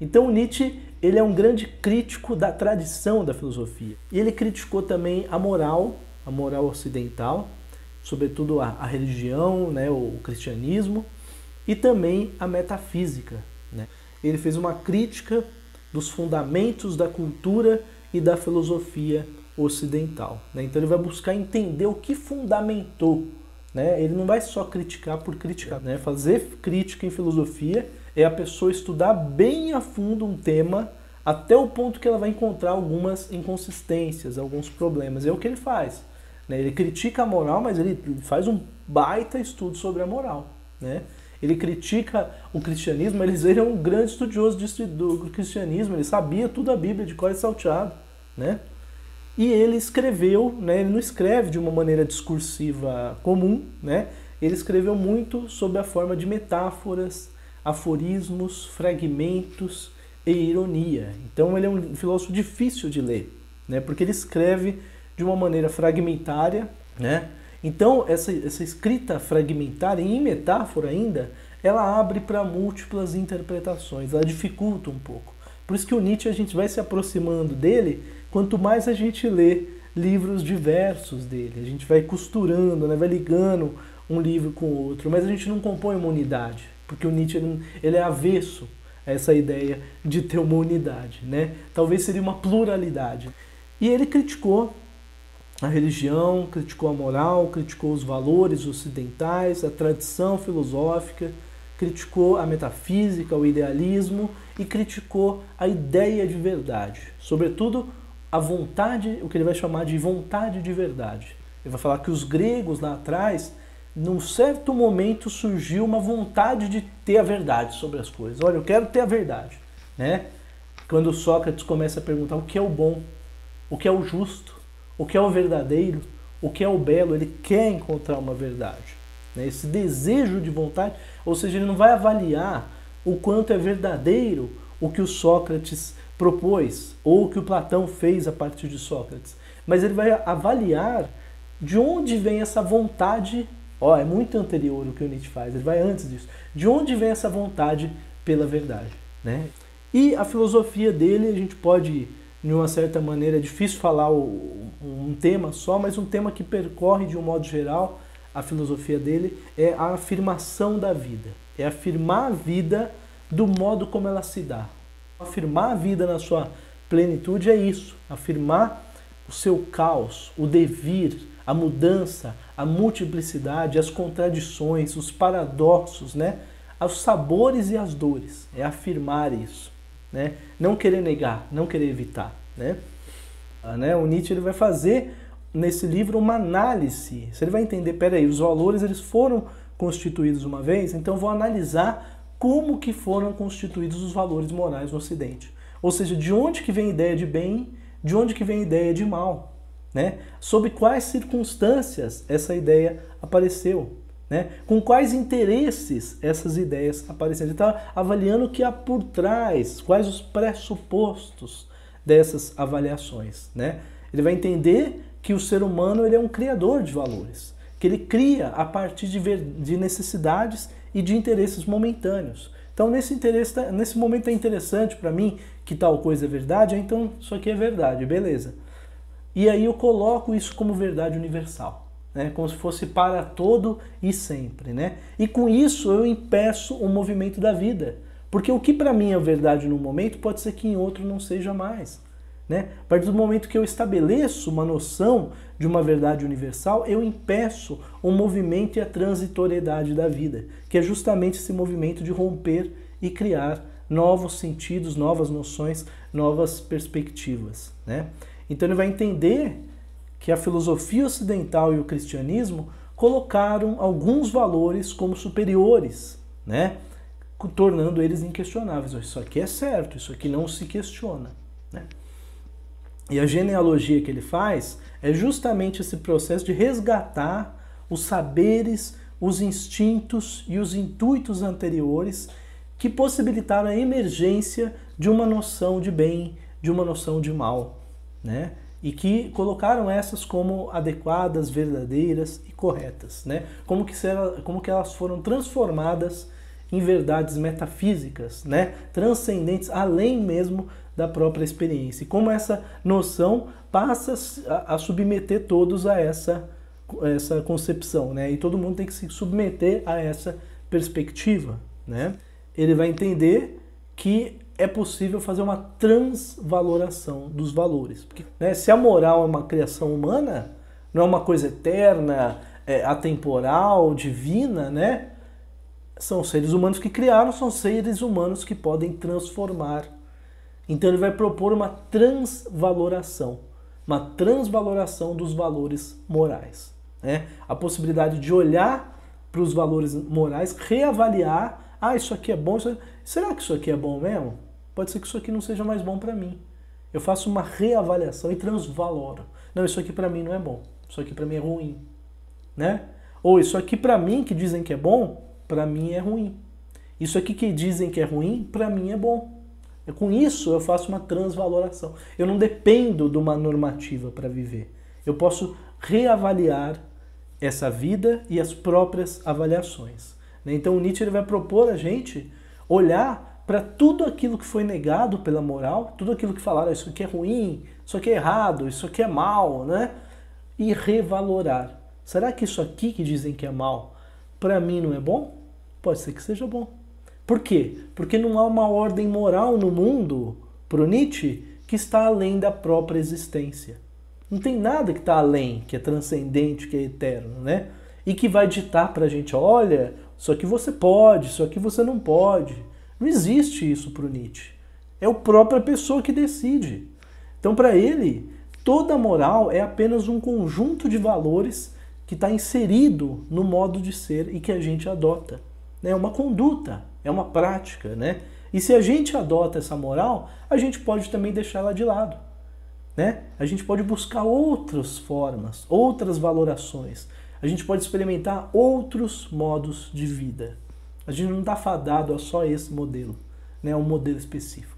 Então Nietzsche ele é um grande crítico da tradição da filosofia. E ele criticou também a moral, a moral ocidental, sobretudo a, a religião, né, o cristianismo, e também a metafísica. Né? Ele fez uma crítica dos fundamentos da cultura e da filosofia ocidental. Né? Então ele vai buscar entender o que fundamentou. Né? Ele não vai só criticar por criticar. Né? Fazer crítica em filosofia é a pessoa estudar bem a fundo um tema até o ponto que ela vai encontrar algumas inconsistências, alguns problemas. É o que ele faz. Né? Ele critica a moral, mas ele faz um baita estudo sobre a moral. Né? Ele critica o cristianismo, mas ele é um grande estudioso do cristianismo, ele sabia tudo a Bíblia de cor e salteado. Né? E ele escreveu, né, ele não escreve de uma maneira discursiva comum, né? ele escreveu muito sob a forma de metáforas, aforismos, fragmentos e ironia. Então ele é um filósofo difícil de ler, né? porque ele escreve de uma maneira fragmentária. Né? Então essa, essa escrita fragmentária, em metáfora ainda, ela abre para múltiplas interpretações, ela dificulta um pouco. Por isso que o Nietzsche a gente vai se aproximando dele quanto mais a gente lê livros diversos dele. A gente vai costurando, né, vai ligando um livro com o outro, mas a gente não compõe uma unidade, porque o Nietzsche ele, ele é avesso a essa ideia de ter uma unidade, né? Talvez seria uma pluralidade. E ele criticou a religião, criticou a moral, criticou os valores ocidentais, a tradição filosófica, criticou a metafísica, o idealismo e criticou a ideia de verdade, sobretudo a vontade, o que ele vai chamar de vontade de verdade. Ele vai falar que os gregos lá atrás, num certo momento surgiu uma vontade de ter a verdade sobre as coisas. Olha, eu quero ter a verdade, né? Quando Sócrates começa a perguntar o que é o bom, o que é o justo, o que é o verdadeiro, o que é o belo, ele quer encontrar uma verdade. Né? Esse desejo de vontade, ou seja, ele não vai avaliar o quanto é verdadeiro o que o Sócrates propôs ou o que o Platão fez a partir de Sócrates, mas ele vai avaliar de onde vem essa vontade. Ó, é muito anterior o que o Nietzsche faz, ele vai antes disso. De onde vem essa vontade pela verdade, né? E a filosofia dele, a gente pode, de uma certa maneira, é difícil falar um tema só, mas um tema que percorre de um modo geral a filosofia dele é a afirmação da vida. É afirmar a vida do modo como ela se dá. Afirmar a vida na sua plenitude é isso, afirmar o seu caos, o devir, a mudança, a multiplicidade, as contradições, os paradoxos, né? Os sabores e as dores. É afirmar isso, né? Não querer negar, não querer evitar, né? Ah, né? O Nietzsche ele vai fazer nesse livro uma análise. Você vai entender, peraí, os valores eles foram constituídos uma vez, então vou analisar como que foram constituídos os valores morais no Ocidente. Ou seja, de onde que vem a ideia de bem, de onde que vem a ideia de mal, né? Sob quais circunstâncias essa ideia apareceu, né? Com quais interesses essas ideias apareceram. Ele está avaliando o que há por trás, quais os pressupostos dessas avaliações, né? Ele vai entender que o ser humano ele é um criador de valores, que ele cria a partir de, de necessidades e de interesses momentâneos. Então, nesse, interesse, nesse momento é interessante para mim que tal coisa é verdade, então isso aqui é verdade, beleza. E aí eu coloco isso como verdade universal, né? como se fosse para todo e sempre. Né? E com isso eu impeço o movimento da vida. Porque o que para mim é verdade num momento pode ser que em outro não seja mais. Né? A partir do momento que eu estabeleço uma noção de uma verdade universal, eu impeço o movimento e a transitoriedade da vida, que é justamente esse movimento de romper e criar novos sentidos, novas noções, novas perspectivas. Né? Então ele vai entender que a filosofia ocidental e o cristianismo colocaram alguns valores como superiores, né? tornando eles inquestionáveis. Isso aqui é certo, isso aqui não se questiona. Né? E a genealogia que ele faz é justamente esse processo de resgatar os saberes, os instintos e os intuitos anteriores que possibilitaram a emergência de uma noção de bem, de uma noção de mal, né? E que colocaram essas como adequadas, verdadeiras e corretas, né? Como que, como que elas foram transformadas em verdades metafísicas, né? transcendentes, além mesmo da própria experiência. E como essa noção passa a, submeter todos a essa, essa concepção, né? e todo mundo tem que se submeter a essa perspectiva. Né? Ele vai entender que é possível fazer uma transvaloração dos valores. Porque, né, se a moral é uma criação humana, não é uma coisa eterna, é, atemporal, divina, né? São seres humanos que criaram, são seres humanos que podem transformar. Então ele vai propor uma transvaloração, uma transvaloração dos valores morais. Né? A possibilidade de olhar para os valores morais, reavaliar, ah, isso aqui é bom, isso... será que isso aqui é bom mesmo? Pode ser que isso aqui não seja mais bom para mim. Eu faço uma reavaliação e transvaloro. Não, isso aqui para mim não é bom. Isso aqui para mim é ruim, né? Ou isso aqui para mim que dizem que é bom, para mim é ruim. Isso aqui que dizem que é ruim, para mim é bom. Com isso eu faço uma transvaloração. Eu não dependo de uma normativa para viver. Eu posso reavaliar essa vida e as próprias avaliações. Né? Então o Nietzsche ele vai propor a gente olhar para tudo aquilo que foi negado pela moral, tudo aquilo que falaram, isso aqui é ruim, isso aqui é errado, isso aqui é mal, né? E revalorar. Será que isso aqui que dizem que é mal, para mim não é bom? Pode ser que seja bom. Por quê? Porque não há uma ordem moral no mundo, para o Nietzsche, que está além da própria existência. Não tem nada que está além, que é transcendente, que é eterno, né? E que vai ditar para a gente, olha, isso aqui você pode, isso aqui você não pode. Não existe isso para o Nietzsche. É a própria pessoa que decide. Então, para ele, toda moral é apenas um conjunto de valores que está inserido no modo de ser e que a gente adota. É uma conduta, é uma prática, né? E se a gente adota essa moral, a gente pode também deixá-la de lado. Né? A gente pode buscar outras formas, outras valorações. A gente pode experimentar outros modos de vida. A gente não está fadado a só esse modelo, né, um modelo específico.